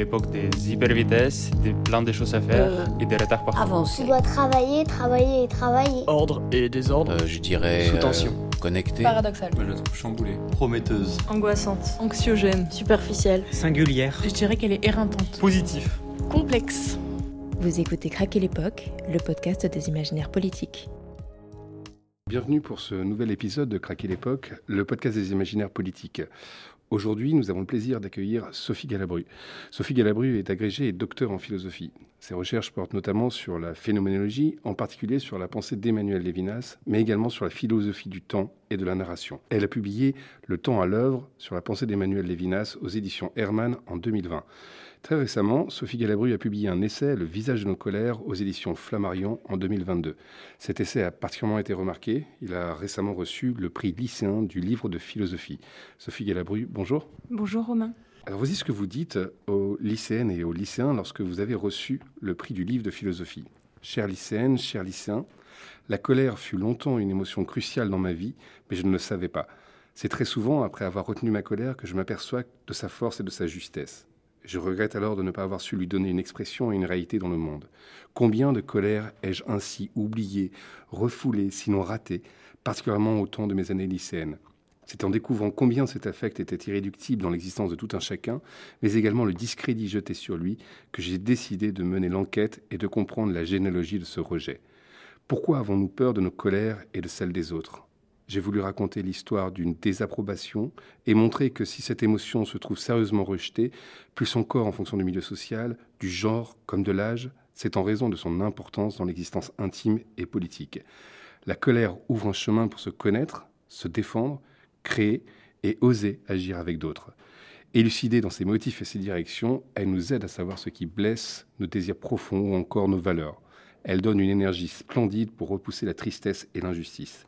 l'époque des hypervitesses, des plein de choses à faire Euh, et des retards partout. Avancer. Tu dois travailler, travailler et travailler. Ordre et désordre. Euh, je dirais. Sous euh, tension. connecté. Paradoxal. Moi, je la trouve chamboulée. Prometteuse. Angoissante. Anxiogène. Superficielle. Singulière. Je dirais qu'elle est éreintante. Positif. Complexe. Vous écoutez Craquer l'époque, le podcast des imaginaires politiques. Bienvenue pour ce nouvel épisode de Craquer l'époque, le podcast des imaginaires politiques. Aujourd'hui, nous avons le plaisir d'accueillir Sophie Galabru. Sophie Galabru est agrégée et docteur en philosophie. Ses recherches portent notamment sur la phénoménologie, en particulier sur la pensée d'Emmanuel Lévinas, mais également sur la philosophie du temps et de la narration. Elle a publié Le temps à l'œuvre sur la pensée d'Emmanuel Lévinas aux éditions Hermann en 2020. Très récemment, Sophie Galabru a publié un essai, Le visage de nos colères, aux éditions Flammarion en 2022. Cet essai a particulièrement été remarqué. Il a récemment reçu le prix lycéen du livre de philosophie. Sophie Galabru, bonjour. Bonjour Romain. Alors voici ce que vous dites aux lycéennes et aux lycéens lorsque vous avez reçu le prix du livre de philosophie. Chères lycéennes, chers lycéens, la colère fut longtemps une émotion cruciale dans ma vie, mais je ne le savais pas. C'est très souvent après avoir retenu ma colère que je m'aperçois de sa force et de sa justesse. Je regrette alors de ne pas avoir su lui donner une expression et une réalité dans le monde. Combien de colère ai-je ainsi oublié, refoulé, sinon raté, particulièrement au temps de mes années lycéennes c'est en découvrant combien cet affect était irréductible dans l'existence de tout un chacun, mais également le discrédit jeté sur lui, que j'ai décidé de mener l'enquête et de comprendre la généalogie de ce rejet. Pourquoi avons-nous peur de nos colères et de celles des autres? J'ai voulu raconter l'histoire d'une désapprobation et montrer que si cette émotion se trouve sérieusement rejetée, plus encore en fonction du milieu social, du genre comme de l'âge, c'est en raison de son importance dans l'existence intime et politique. La colère ouvre un chemin pour se connaître, se défendre, créer et oser agir avec d'autres. Élucidée dans ses motifs et ses directions, elle nous aide à savoir ce qui blesse nos désirs profonds ou encore nos valeurs. Elle donne une énergie splendide pour repousser la tristesse et l'injustice.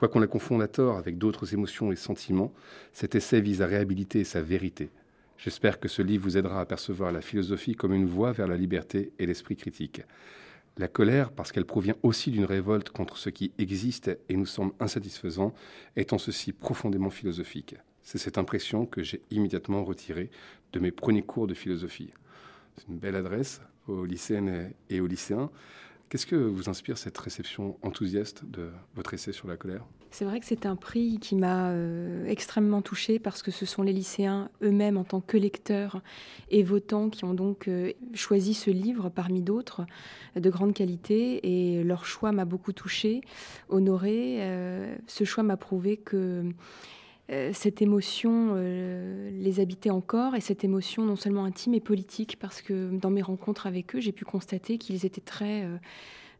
Quoiqu'on la confonde à tort avec d'autres émotions et sentiments, cet essai vise à réhabiliter sa vérité. J'espère que ce livre vous aidera à percevoir la philosophie comme une voie vers la liberté et l'esprit critique. La colère, parce qu'elle provient aussi d'une révolte contre ce qui existe et nous semble insatisfaisant, est en ceci profondément philosophique. C'est cette impression que j'ai immédiatement retirée de mes premiers cours de philosophie. C'est une belle adresse aux lycéennes et aux lycéens. Qu'est-ce que vous inspire cette réception enthousiaste de votre essai sur la colère? C'est vrai que c'est un prix qui m'a euh, extrêmement touchée parce que ce sont les lycéens eux-mêmes en tant que lecteurs et votants qui ont donc euh, choisi ce livre parmi d'autres de grande qualité et leur choix m'a beaucoup touchée, honorée. Euh, ce choix m'a prouvé que cette émotion euh, les habitait encore et cette émotion non seulement intime et politique parce que dans mes rencontres avec eux, j'ai pu constater qu'ils étaient très euh,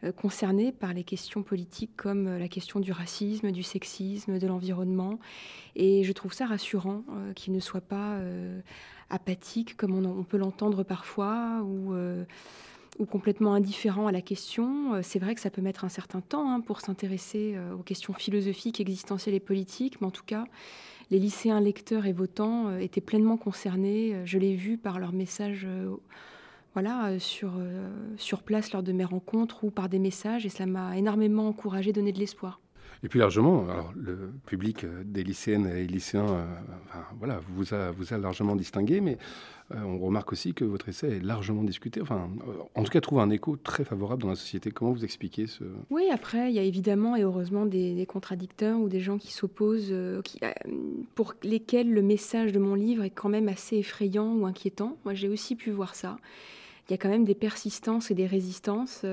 euh, concernés par les questions politiques comme euh, la question du racisme, du sexisme, de l'environnement. Et je trouve ça rassurant euh, qu'ils ne soient pas euh, apathiques comme on, peut l'entendre parfois ou, euh, ou complètement indifférents à la question. Euh, C'est vrai que ça peut mettre un certain temps hein, pour s'intéresser euh, aux questions philosophiques, existentielles et politiques, mais en tout cas, les lycéens lecteurs et votants euh, étaient pleinement concernés. Je l'ai vu par leurs messages voilà, sur, sur place lors de mes rencontres ou par des messages, et cela m'a énormément encouragé, donné de l'espoir. Et puis largement, alors, le public euh, des lycéennes et lycéens euh, voilà, vous, a, vous a largement distingué, mais euh, on remarque aussi que votre essai est largement discuté, enfin, en tout cas trouve un écho très favorable dans la société. Comment vous expliquez ce... Oui, après, il y a évidemment et heureusement des, contradicteurs ou des gens qui s'opposent, euh, pour lesquels le message de mon livre est quand même assez effrayant ou inquiétant. Moi, j'ai aussi pu voir ça. Il y a quand même des persistances et des résistances,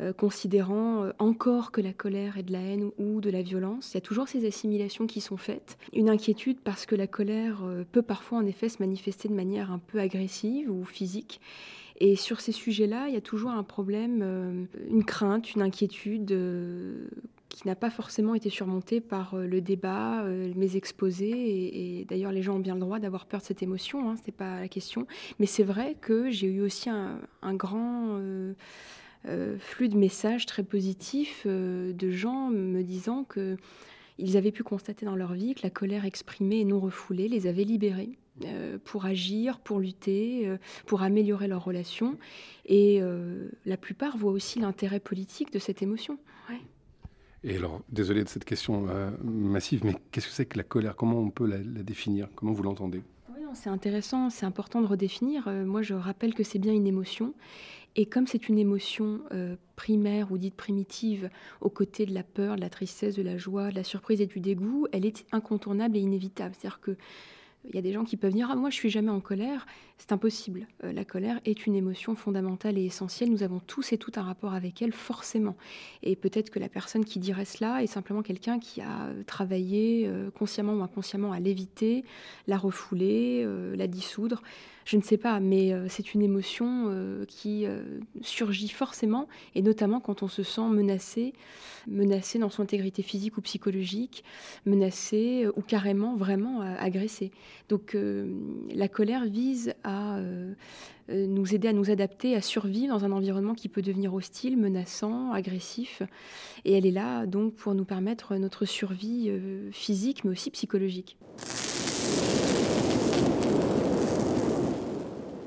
euh, considérant euh, encore que la colère est de la haine ou, de la violence. Il y a toujours ces assimilations qui sont faites. Une inquiétude parce que la colère euh, peut parfois en effet se manifester de manière un peu agressive ou physique. Et sur ces sujets-là, il y a toujours un problème, une crainte, une inquiétude qui n'a pas forcément été surmontée par le débat, mes exposés. Et, d'ailleurs, les gens ont bien le droit d'avoir peur de cette émotion, hein, ce n'est pas la question. Mais c'est vrai que j'ai eu aussi un, grand euh, flux de messages très positifs euh, de gens me disant que ils avaient pu constater dans leur vie que la colère exprimée et non refoulée les avait libérés euh, pour agir, pour lutter, pour améliorer leurs relations. Et la plupart voient aussi l'intérêt politique de cette émotion. Et alors, désolé de cette question massive, mais qu'est-ce que c'est que la colère? Comment on peut la définir? Comment vous l'entendez? C'est intéressant, c'est important de redéfinir. moi, je rappelle que c'est bien une émotion. Et comme c'est une émotion primaire ou dite primitive, aux côtés de la peur, de la tristesse, de la joie, de la surprise et du dégoût, elle est incontournable et inévitable. C'est-à-dire que il y a des gens qui peuvent dire ah moi je suis jamais en colère, c'est impossible. Euh, la colère est une émotion fondamentale et essentielle. Nous avons tous et toutes un rapport avec elle forcément. Et peut-être que la personne qui dirait cela est simplement quelqu'un qui a euh, travaillé euh, consciemment ou inconsciemment à l'éviter, la refouler, la dissoudre. Je ne sais pas, mais c'est une émotion qui surgit forcément, et notamment quand on se sent menacé, menacé dans son intégrité physique ou psychologique, menacé ou carrément vraiment agressé. Donc la colère vise à à euh, euh, nous aider à nous adapter, à survivre dans un environnement qui peut devenir hostile, menaçant, agressif. Et elle est là donc pour nous permettre notre survie euh, physique, mais aussi psychologique.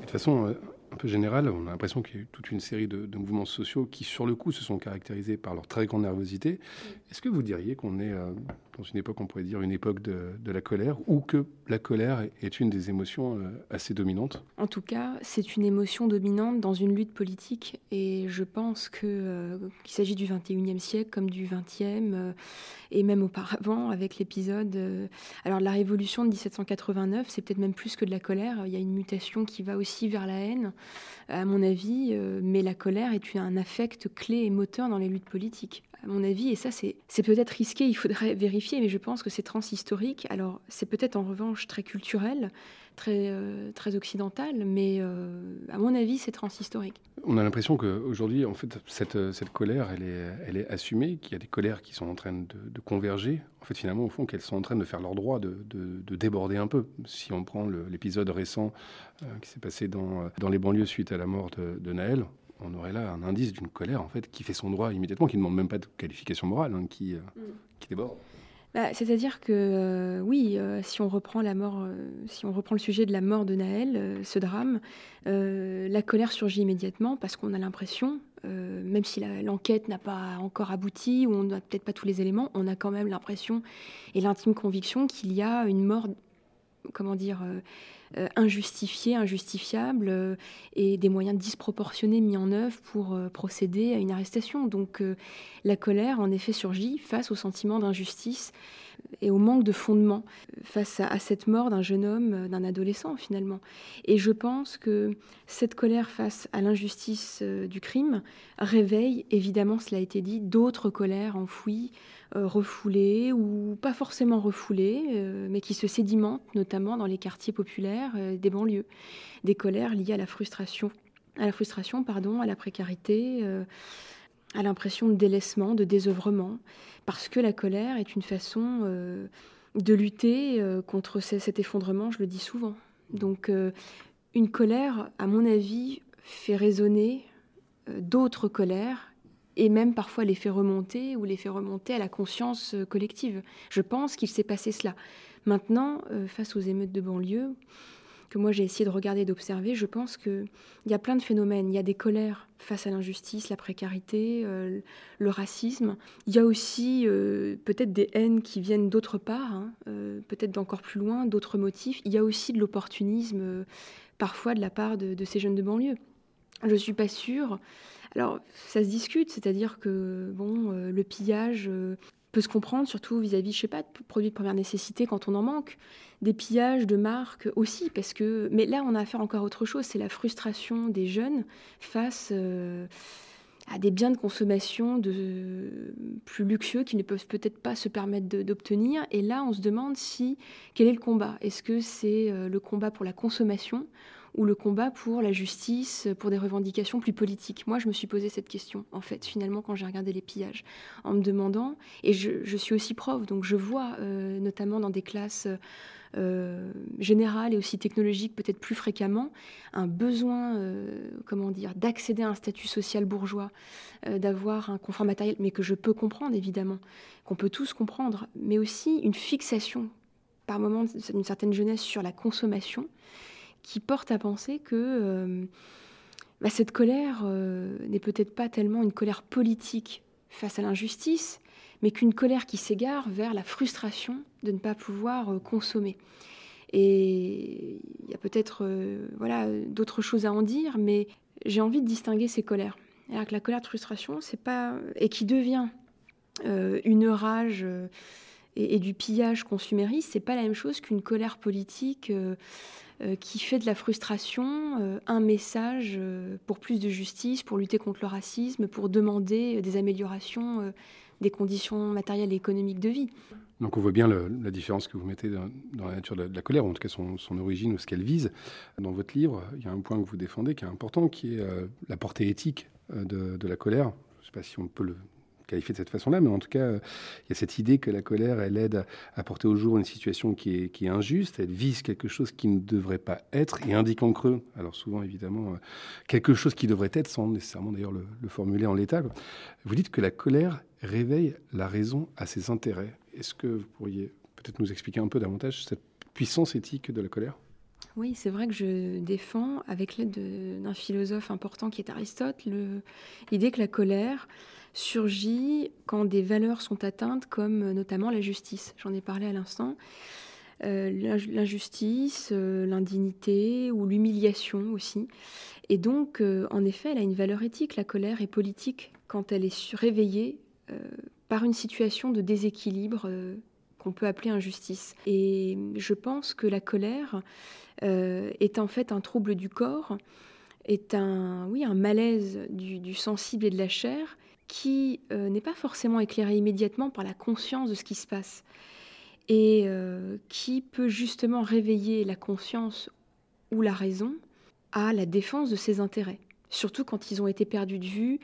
De toute façon, un peu général, on a l'impression qu'il y a eu toute une série de, mouvements sociaux qui, sur le coup, se sont caractérisés par leur très grande nervosité. Est-ce que vous diriez qu'on est euh, dans une époque, on pourrait dire une époque de, la colère, ou que la colère est une des émotions euh, assez dominantes En tout cas, c'est une émotion dominante dans une lutte politique, et je pense que euh, qu'il s'agit du 21e siècle comme du 20e, et même auparavant avec l'épisode. alors la révolution de 1789, c'est peut-être même plus que de la colère. Il y a une mutation qui va aussi vers la haine à mon avis, euh, mais la colère est un affect clé et moteur dans les luttes politiques. À mon avis, et ça c'est peut-être risqué, il faudrait vérifier, mais je pense que c'est transhistorique. Alors c'est peut-être en revanche très culturel, très, euh, très occidental, mais euh, à mon avis, c'est transhistorique. On a l'impression qu'aujourd'hui, en fait, cette, cette, colère, elle est, elle est assumée, qu'il y a des colères qui sont en train de, converger. En fait, finalement, au fond, qu'elles sont en train de faire leur droit, de, de, déborder un peu. Si on prend l'épisode récent euh, qui s'est passé dans, dans les banlieues suite à la mort de, Naël, on aurait là un indice d'une colère en fait qui fait son droit immédiatement, qui ne demande même pas de qualification morale, hein, qui, mm. qui déborde. Bah, c'est-à-dire que euh, oui, euh, si on reprend la mort, euh, si on reprend le sujet de la mort de Naël, ce drame, la colère surgit immédiatement parce qu'on a l'impression, même si l'enquête n'a pas encore abouti ou on n'a peut-être pas tous les éléments, on a quand même l'impression et l'intime conviction qu'il y a une mort, comment dire, injustifiée, injustifiable et des moyens disproportionnés mis en œuvre pour procéder à une arrestation. Donc la colère, en effet, surgit face au sentiment d'injustice et au manque de fondement face à, cette mort d'un jeune homme, d'un adolescent finalement. Et je pense que cette colère face à l'injustice du crime réveille, évidemment, cela a été dit, d'autres colères enfouies, euh, refoulées ou pas forcément refoulées, euh, mais qui se sédimentent notamment dans les quartiers populaires euh, des banlieues. Des colères liées à la frustration, à la frustration, pardon, à la précarité, à l'impression de délaissement, de désœuvrement, parce que la colère est une façon de lutter contre cet effondrement, je le dis souvent. Donc une colère, à mon avis, fait résonner d'autres colères et même parfois les fait remonter ou les fait remonter à la conscience euh, collective. Je pense qu'il s'est passé cela. Maintenant, euh, face aux émeutes de banlieue, que moi j'ai essayé de regarder d'observer, je pense qu'il y a plein de phénomènes. Il y a des colères face à l'injustice, la précarité, euh, le racisme. Il y a aussi peut-être des haines qui viennent d'autre part, hein, peut-être d'encore plus loin, d'autres motifs. Il y a aussi de l'opportunisme, parfois de la part de, de, ces jeunes de banlieue. Je ne suis pas sûre alors, ça se discute, c'est-à-dire que bon, euh, le pillage euh, peut se comprendre, surtout vis-à-vis, je sais pas, de produits de première nécessité quand on en manque, des pillages de marques aussi, parce que. Mais là, on a affaire encore à autre chose, c'est la frustration des jeunes face. Euh, à des biens de consommation plus luxueux qu'ils ne peuvent peut-être pas se permettre d'obtenir. Et là, on se demande si quel est le combat? Est-ce que c'est le combat pour la consommation ou le combat pour la justice, pour des revendications plus politiques. Moi, je me suis posé cette question, en fait, finalement, quand j'ai regardé les pillages, en me demandant, et je, suis aussi prof, donc je vois, euh, notamment dans des classes euh, générales et aussi technologiques, peut-être plus fréquemment, un besoin, euh, comment dire, d'accéder à un statut social bourgeois, d'avoir un confort matériel, mais que je peux comprendre, évidemment, qu'on peut tous comprendre, mais aussi une fixation par moment d'une certaine jeunesse sur la consommation qui porte à penser que euh, bah, cette colère euh, n'est peut-être pas tellement une colère politique face à l'injustice, mais qu'une colère qui s'égare vers la frustration de ne pas pouvoir euh, consommer. Et il y a peut-être voilà, d'autres choses à en dire, mais j'ai envie de distinguer ces colères. La colère de frustration, c'est pas. et qui devient une rage et, du pillage consumériste, c'est pas la même chose qu'une colère politique qui fait de la frustration un message pour plus de justice, pour lutter contre le racisme, pour demander des améliorations des conditions matérielles et économiques de vie. Donc on voit bien la différence que vous mettez dans, la nature de la, colère, ou en tout cas son, origine ou ce qu'elle vise. Dans votre livre, il y a un point que vous défendez qui est important, qui est euh, la portée éthique euh, de, la colère. Je ne sais pas si on peut le qualifier de cette façon-là, mais en tout cas, euh, il y a cette idée que la colère, elle aide à, porter au jour une situation qui est, injuste, elle vise quelque chose qui ne devrait pas être et indique en creux, alors souvent évidemment, quelque chose qui devrait être, sans nécessairement d'ailleurs le, le formuler en l'état. Vous dites que la colère réveille la raison à ses intérêts. Est-ce que vous pourriez peut-être nous expliquer un peu davantage cette puissance éthique de la colère? Oui, c'est vrai que je défends, avec l'aide d'un philosophe important qui est Aristote, l'idée que la colère surgit quand des valeurs sont atteintes, comme notamment la justice. J'en ai parlé à l'instant. Euh, l'injustice, euh, l'indignité ou l'humiliation aussi. Et donc, euh, en effet, elle a une valeur éthique. La colère est politique quand elle est réveillée par une situation de déséquilibre euh, qu'on peut appeler injustice. Et je pense que la colère euh, est en fait un trouble du corps, est un, oui, un malaise du, sensible et de la chair qui euh, n'est pas forcément éclairé immédiatement par la conscience de ce qui se passe et qui peut justement réveiller la conscience ou la raison à la défense de ses intérêts, surtout quand ils ont été perdus de vue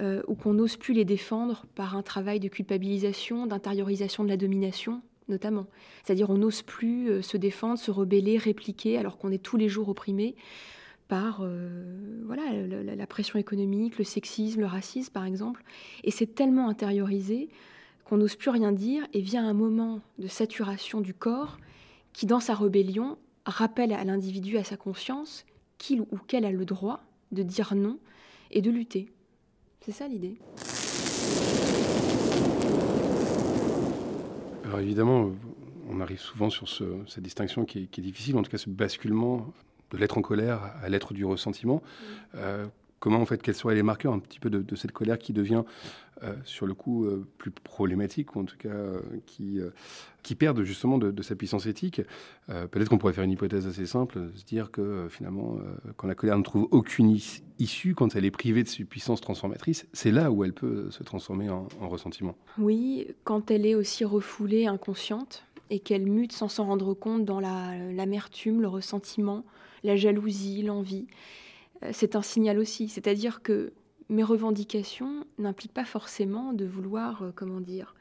euh, ou qu'on n'ose plus les défendre par un travail de culpabilisation, d'intériorisation de la domination, notamment. C'est-à-dire on n'ose plus euh, se défendre, se rebeller, répliquer, alors qu'on est tous les jours opprimé par euh, voilà, la, pression économique, le sexisme, le racisme, par exemple. Et c'est tellement intériorisé qu'on n'ose plus rien dire, et vient un moment de saturation du corps qui, dans sa rébellion, rappelle à l'individu, à sa conscience, qu'il ou qu'elle a le droit de dire non et de lutter. C'est ça l'idée. Alors évidemment, on arrive souvent sur cette distinction qui est, difficile, en tout cas ce basculement de l'être en colère à l'être du ressentiment. Euh, comment en fait, quels seraient les marqueurs un petit peu de, cette colère qui devient euh, sur le coup euh, plus problématique, ou en tout cas qui, qui perdent justement de, sa puissance éthique? Peut-être qu'on pourrait faire une hypothèse assez simple, se dire que finalement, quand la colère ne trouve aucune issue, quand elle est privée de sa puissance transformatrice, c'est là où elle peut se transformer en, ressentiment. Oui, quand elle est aussi refoulée, inconsciente, et qu'elle mute sans s'en rendre compte dans l'amertume, le ressentiment, la jalousie, l'envie. Euh, c'est un signal aussi. C'est-à-dire que mes revendications n'impliquent pas forcément de vouloir, euh, comment dire,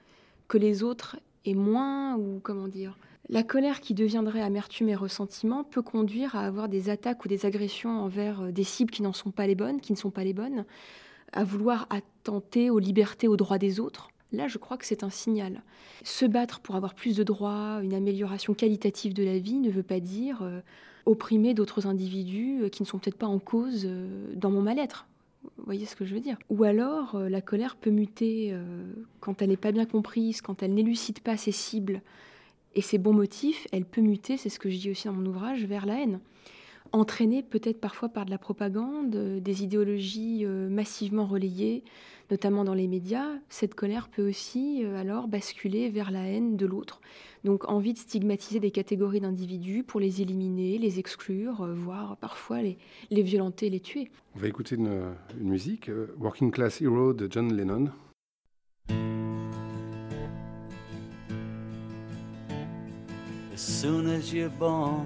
que les autres aient moins ou comment dire. La colère qui deviendrait amertume et ressentiment peut conduire à avoir des attaques ou des agressions envers euh, des cibles qui n'en sont pas les bonnes, qui ne sont pas les bonnes, à vouloir attenter aux libertés, aux droits des autres. Là, je crois que c'est un signal. Se battre pour avoir plus de droits, une amélioration qualitative de la vie ne veut pas dire opprimer d'autres individus euh, qui ne sont peut-être pas en cause euh, dans mon mal-être. Vous voyez ce que je veux dire? Ou alors, euh, la colère peut muter quand elle n'est pas bien comprise, quand elle n'élucide pas ses cibles et ses bons motifs, elle peut muter, c'est ce que je dis aussi dans mon ouvrage, vers la haine. Entraînée peut-être parfois par de la propagande, des idéologies massivement relayées, notamment dans les médias, cette colère peut aussi alors basculer vers la haine de l'autre, donc envie de stigmatiser des catégories d'individus pour les éliminer, les exclure, euh, voire parfois les, les violenter, les tuer. On va écouter une, une musique, euh, Working Class Hero de John Lennon. As soon as you're born,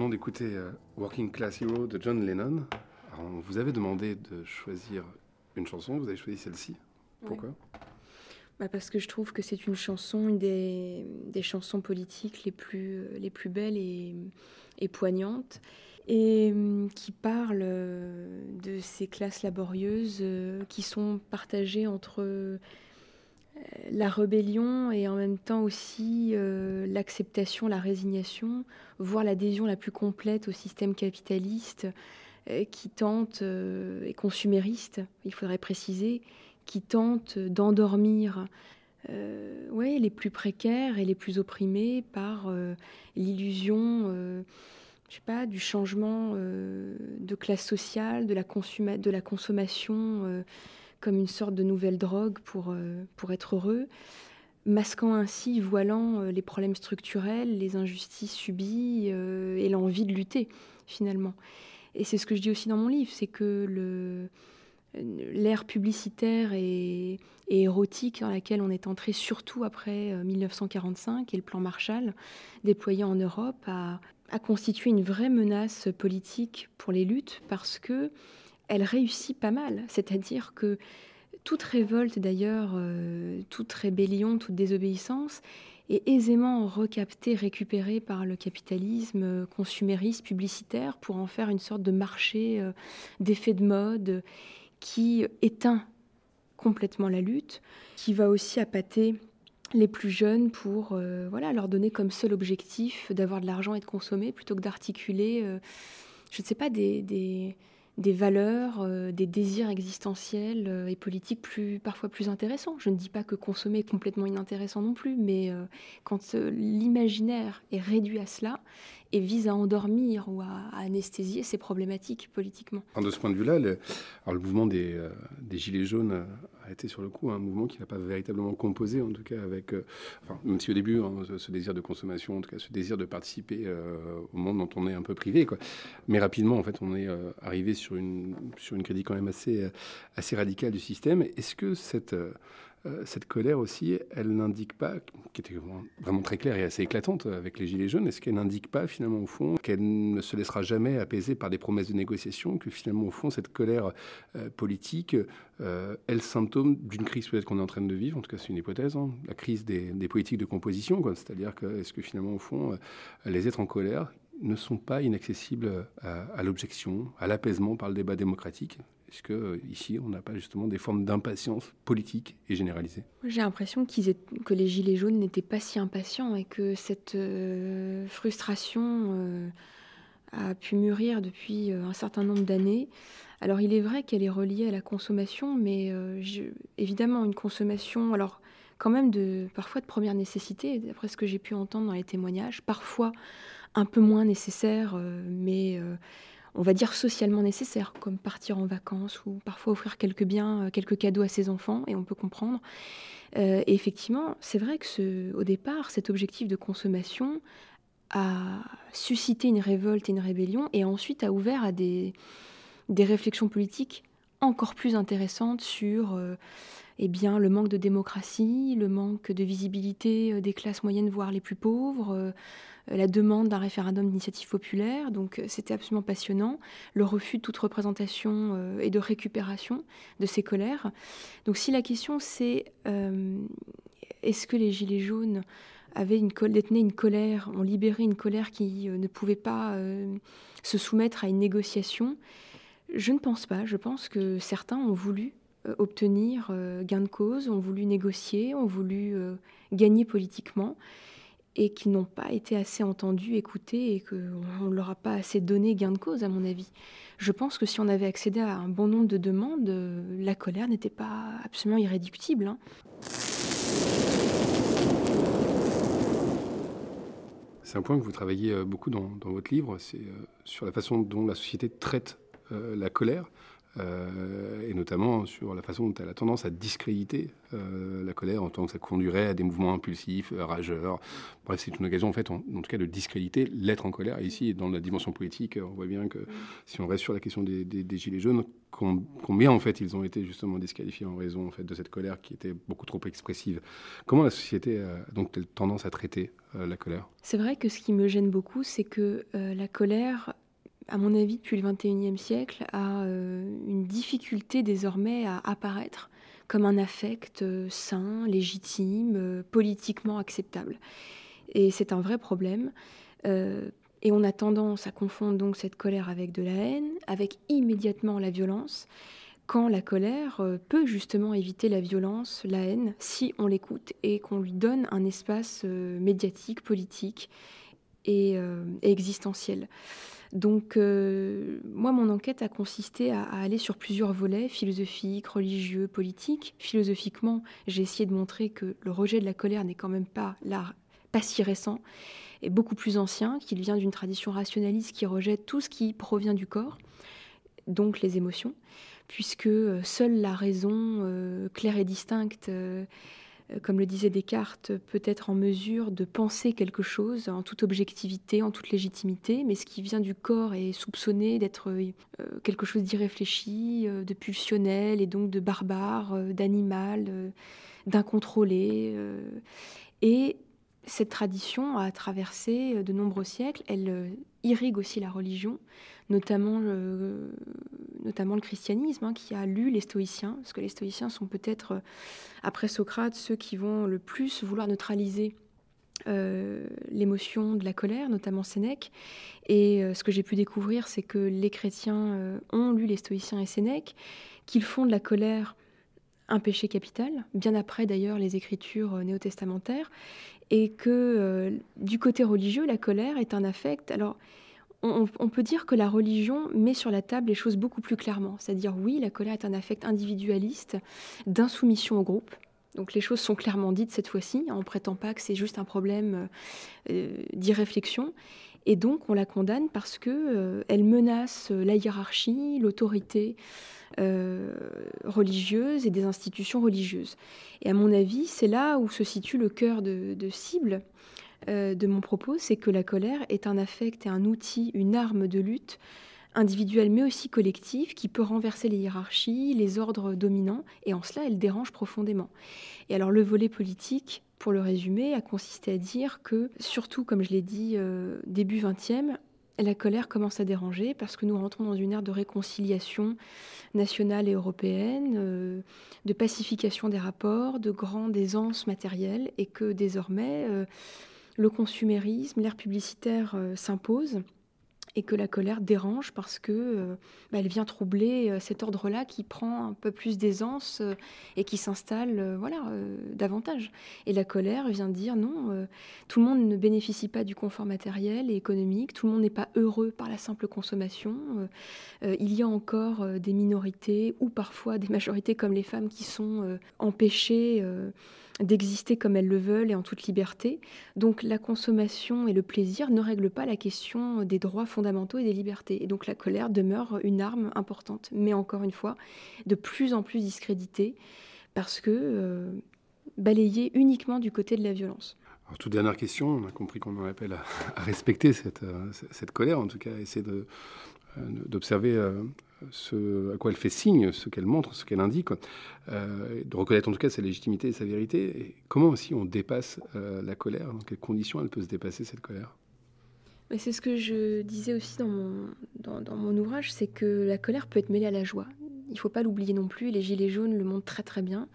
Venons d'écouter euh, Working Class Hero de John Lennon. Alors, on vous avait demandé de choisir une chanson, vous avez choisi celle-ci. Pourquoi? Bah parce que je trouve que c'est une chanson, une des, des chansons politiques les plus, les plus belles et, et poignantes, et hum, qui parle euh, de ces classes laborieuses euh, qui sont partagées entre euh, la rébellion et en même temps aussi euh, l'acceptation, la résignation, voire l'adhésion la plus complète au système capitaliste euh, qui tente, euh, et consumériste, il faudrait préciser, qui tente d'endormir les plus précaires et les plus opprimés par l'illusion, du changement de classe sociale, de la, consommation comme une sorte de nouvelle drogue pour, euh, pour être heureux, masquant ainsi, voilant euh, les problèmes structurels, les injustices subies euh, et l'envie de lutter finalement. Et c'est ce que je dis aussi dans mon livre, c'est que l'ère publicitaire et, érotique dans laquelle on est entré surtout après euh, 1945 et le plan Marshall déployé en Europe a constitué une vraie menace politique pour les luttes parce que elle réussit pas mal. C'est-à-dire que toute révolte d'ailleurs, euh, toute rébellion, toute désobéissance est aisément recaptée, récupérée par le capitalisme euh, consumériste, publicitaire, pour en faire une sorte de marché euh, d'effet de mode qui éteint complètement la lutte, qui va aussi appâter les plus jeunes pour voilà, leur donner comme seul objectif d'avoir de l'argent et de consommer plutôt que d'articuler, je ne sais pas, des, des valeurs, euh, des désirs existentiels euh, et politiques plus, parfois plus intéressants. Je ne dis pas que consommer est complètement inintéressant non plus, mais euh, quand l'imaginaire est réduit à cela et vise à endormir ou à, anesthésier, c'est problématique politiquement. De ce point de vue-là, le, le mouvement des, des Gilets jaunes euh, a été sur le coup un mouvement qui n'a pas véritablement composé, en tout cas avec, euh, même si au début, hein, ce, désir de consommation, en tout cas ce désir de participer euh, au monde dont on est un peu privé, quoi. Mais rapidement, en fait, on est arrivé sur une, sur une critique quand même assez, assez radicale du système. Est-ce que cette euh, cette colère aussi, elle n'indique pas, qui était vraiment très claire et assez éclatante avec les Gilets jaunes, est-ce qu'elle n'indique pas finalement au fond qu'elle ne se laissera jamais apaiser par des promesses de négociation, que finalement au fond cette colère euh, politique euh, est le symptôme d'une crise peut-être qu'on est en train de vivre, en tout cas c'est une hypothèse, hein, la crise des, politiques de composition, c'est-à-dire que est-ce que finalement au fond les êtres en colère ne sont pas inaccessibles à l'objection, à l'apaisement par le débat démocratique? Est-ce que euh, ici, on n'a pas justement des formes d'impatience politique et généralisée? J'ai l'impression que les gilets jaunes n'étaient pas si impatients et que cette euh, frustration euh, a pu mûrir depuis un certain nombre d'années. Alors il est vrai qu'elle est reliée à la consommation, mais évidemment une consommation, alors quand même de parfois de première nécessité, d'après ce que j'ai pu entendre dans les témoignages, parfois un peu moins nécessaire, mais on va dire socialement nécessaires, comme partir en vacances ou parfois offrir quelques biens, euh, quelques cadeaux à ses enfants, et on peut comprendre. Euh, et effectivement, c'est vrai que ce, au départ, cet objectif de consommation a suscité une révolte et une rébellion, et ensuite a ouvert à des, des réflexions politiques encore plus intéressantes sur euh, eh bien, le manque de démocratie, le manque de visibilité des classes moyennes, voire les plus pauvres, la demande d'un référendum d'initiative populaire. Donc euh, c'était absolument passionnant. Le refus de toute représentation euh, et de récupération de ces colères. Donc si la question c'est est-ce que les Gilets jaunes avaient une, détenaient une colère, ont libéré une colère qui ne pouvait pas se soumettre à une négociation Je ne pense pas. Je pense que certains ont voulu obtenir gain de cause, ont voulu négocier, ont voulu gagner politiquement et qui n'ont pas été assez entendus, écoutés et qu'on ne leur a pas assez donné gain de cause, à mon avis. Je pense que si on avait accédé à un bon nombre de demandes, euh, la colère n'était pas absolument irréductible. Hein. C'est un point que vous travaillez euh, beaucoup dans, votre livre, c'est euh, sur la façon dont la société traite la colère. Euh, et notamment sur la façon dont elle a tendance à discréditer euh, la colère en tant que ça conduirait à des mouvements impulsifs, euh, rageurs. Bref, c'est une occasion en fait, en, tout cas, de discréditer l'être en colère. Et ici, dans la dimension politique, on voit bien que si on reste sur la question des, gilets jaunes, combien en fait ils ont été justement disqualifiés en raison en fait de cette colère qui était beaucoup trop expressive. Comment la société a donc tendance à traiter la colère? C'est vrai que ce qui me gêne beaucoup, c'est que la colère à mon avis, depuis le XXIe siècle, a euh, une difficulté désormais à apparaître comme un affect euh, sain, légitime, euh, politiquement acceptable. Et c'est un vrai problème. et on a tendance à confondre donc cette colère avec de la haine, avec immédiatement la violence, quand la colère peut justement éviter la violence, la haine, si on l'écoute et qu'on lui donne un espace médiatique, politique et, et existentiel. Donc, euh, moi, mon enquête a consisté à, aller sur plusieurs volets, philosophiques, religieux, politiques. Philosophiquement, j'ai essayé de montrer que le rejet de la colère n'est quand même pas là, pas si récent, et beaucoup plus ancien, qu'il vient d'une tradition rationaliste qui rejette tout ce qui provient du corps, donc les émotions, puisque euh, seule la raison euh, claire et distincte euh, comme le disait Descartes, peut être en mesure de penser quelque chose en toute objectivité, en toute légitimité, mais ce qui vient du corps est soupçonné d'être euh, quelque chose d'irréfléchi, euh, de pulsionnel et donc de barbare, d'animal, d'incontrôlé. Et cette tradition a traversé de nombreux siècles, elle irrigue aussi la religion, notamment, le, notamment le christianisme, hein, qui a lu les stoïciens, parce que les stoïciens sont peut-être, euh, après Socrate, ceux qui vont le plus vouloir neutraliser euh, l'émotion de la colère, notamment Sénèque. Et euh, ce que j'ai pu découvrir, c'est que les chrétiens ont lu les stoïciens et Sénèque, qu'ils font de la colère un péché capital, bien après d'ailleurs les écritures néo-testamentaires, et que du côté religieux, la colère est un affect. Alors, on, peut dire que la religion met sur la table les choses beaucoup plus clairement. C'est-à-dire, oui, la colère est un affect individualiste, d'insoumission au groupe. Donc les choses sont clairement dites cette fois-ci. On ne prétend pas que c'est juste un problème euh, d'irréflexion. Et donc, on la condamne parce qu'elle elle menace la hiérarchie, l'autorité religieuse et des institutions religieuses. Et à mon avis, c'est là où se situe le cœur de, de cible de mon propos, c'est que la colère est un affect et un outil, une arme de lutte individuelle mais aussi collective qui peut renverser les hiérarchies, les ordres dominants, et en cela elle dérange profondément. Et alors le volet politique, pour le résumer, a consisté à dire que, surtout comme je l'ai dit euh, début 20e, la colère commence à déranger parce que nous rentrons dans une ère de réconciliation nationale et européenne, euh, de pacification des rapports, de grande aisance matérielle, et que désormais euh, le consumérisme, l'ère publicitaire s'impose et que la colère dérange parce que euh, bah, elle vient troubler euh, cet ordre-là qui prend un peu plus d'aisance euh, et qui s'installe voilà davantage. Et la colère vient dire non, tout le monde ne bénéficie pas du confort matériel et économique, tout le monde n'est pas heureux par la simple consommation. il y a encore des minorités ou parfois des majorités comme les femmes qui sont empêchées d'exister comme elles le veulent et en toute liberté. Donc la consommation et le plaisir ne règlent pas la question des droits fondamentaux et des libertés. Et donc la colère demeure une arme importante, mais encore une fois, de plus en plus discréditée, parce que euh, balayée uniquement du côté de la violence. Alors, toute dernière question, on a compris qu'on en appelle à, respecter cette, euh, cette, colère, en tout cas, essayer d'observer euh, à quoi elle fait signe, ce qu'elle montre, ce qu'elle indique, euh, de reconnaître en tout cas sa légitimité et sa vérité. Et comment aussi on dépasse euh, la colère? Dans quelles conditions elle peut se dépasser cette colère? C'est ce que je disais aussi dans mon, dans, mon ouvrage, c'est que la colère peut être mêlée à la joie. Il ne faut pas l'oublier non plus, les Gilets jaunes le montrent très très bien.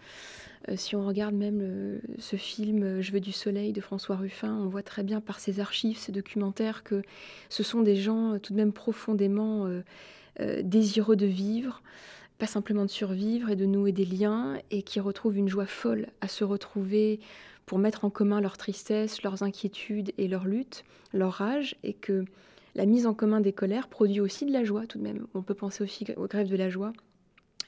Euh, si on regarde même ce film Je veux du soleil de François Ruffin, on voit très bien par ses archives, ses documentaires, que ce sont des gens tout de même profondément euh, désireux de vivre, pas simplement de survivre et de nouer des liens, et qui retrouvent une joie folle à se retrouver pour mettre en commun leur tristesse, leurs inquiétudes et leurs luttes, leur rage, et que la mise en commun des colères produit aussi de la joie tout de même. On peut penser aussi aux grèves de la joie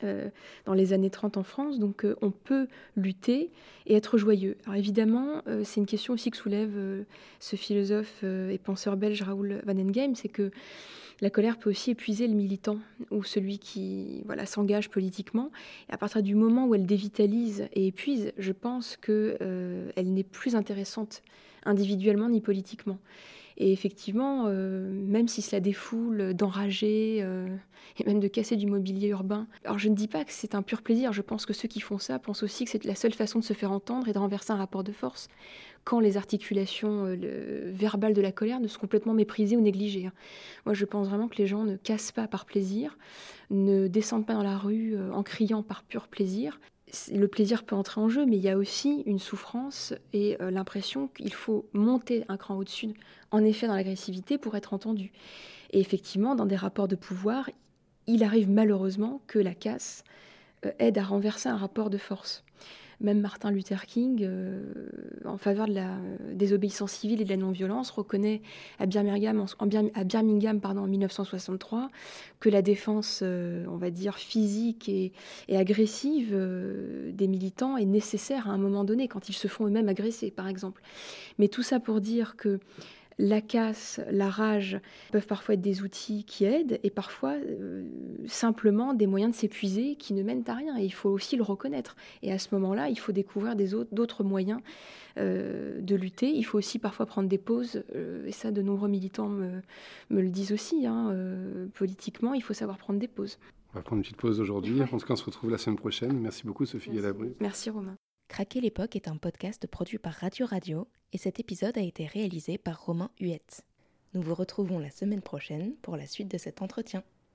euh, dans les années 30 en France, donc euh, on peut lutter et être joyeux. Alors évidemment, c'est une question aussi que soulève ce philosophe et penseur belge Raoul Van Engheim, c'est que la colère peut aussi épuiser le militant ou celui qui voilà s'engage politiquement. Et à partir du moment où elle dévitalise et épuise, je pense qu'elle euh, n'est plus intéressante individuellement ni politiquement. Et effectivement, euh, même si cela défoule d'enrager euh, et même de casser du mobilier urbain, alors je ne dis pas que c'est un pur plaisir, je pense que ceux qui font ça pensent aussi que c'est la seule façon de se faire entendre et de renverser un rapport de force quand les articulations euh, verbales de la colère ne sont complètement méprisées ou négligées. Hein. Moi, je pense vraiment que les gens ne cassent pas par plaisir, ne descendent pas dans la rue en criant par pur plaisir, le plaisir peut entrer en jeu, mais il y a aussi une souffrance et euh, l'impression qu'il faut monter un cran au-dessus, en effet, dans l'agressivité pour être entendu. Et effectivement, dans des rapports de pouvoir, il arrive malheureusement que la casse euh, aide à renverser un rapport de force. Même Martin Luther King, euh, en faveur de la désobéissance civile et de la non-violence, reconnaît à Birmingham, en, pardon, en 1963 que la défense, euh, on va dire, physique et, agressive euh, des militants est nécessaire à un moment donné, quand ils se font eux-mêmes agresser, par exemple. Mais tout ça pour dire que la casse, la rage peuvent parfois être des outils qui aident et parfois euh, simplement des moyens de s'épuiser qui ne mènent à rien. Et il faut aussi le reconnaître. Et à ce moment-là, il faut découvrir d'autres moyens euh, de lutter. Il faut aussi parfois prendre des pauses. Euh, et ça, de nombreux militants me, le disent aussi. Hein, politiquement, il faut savoir prendre des pauses. On va prendre une petite pause aujourd'hui. En tout cas, on se retrouve la semaine prochaine. Merci beaucoup, Sophie Galabru. Merci, Romain. Craquer l'époque est un podcast produit par Radio Radio et cet épisode a été réalisé par Romain Huette. Nous vous retrouvons la semaine prochaine pour la suite de cet entretien.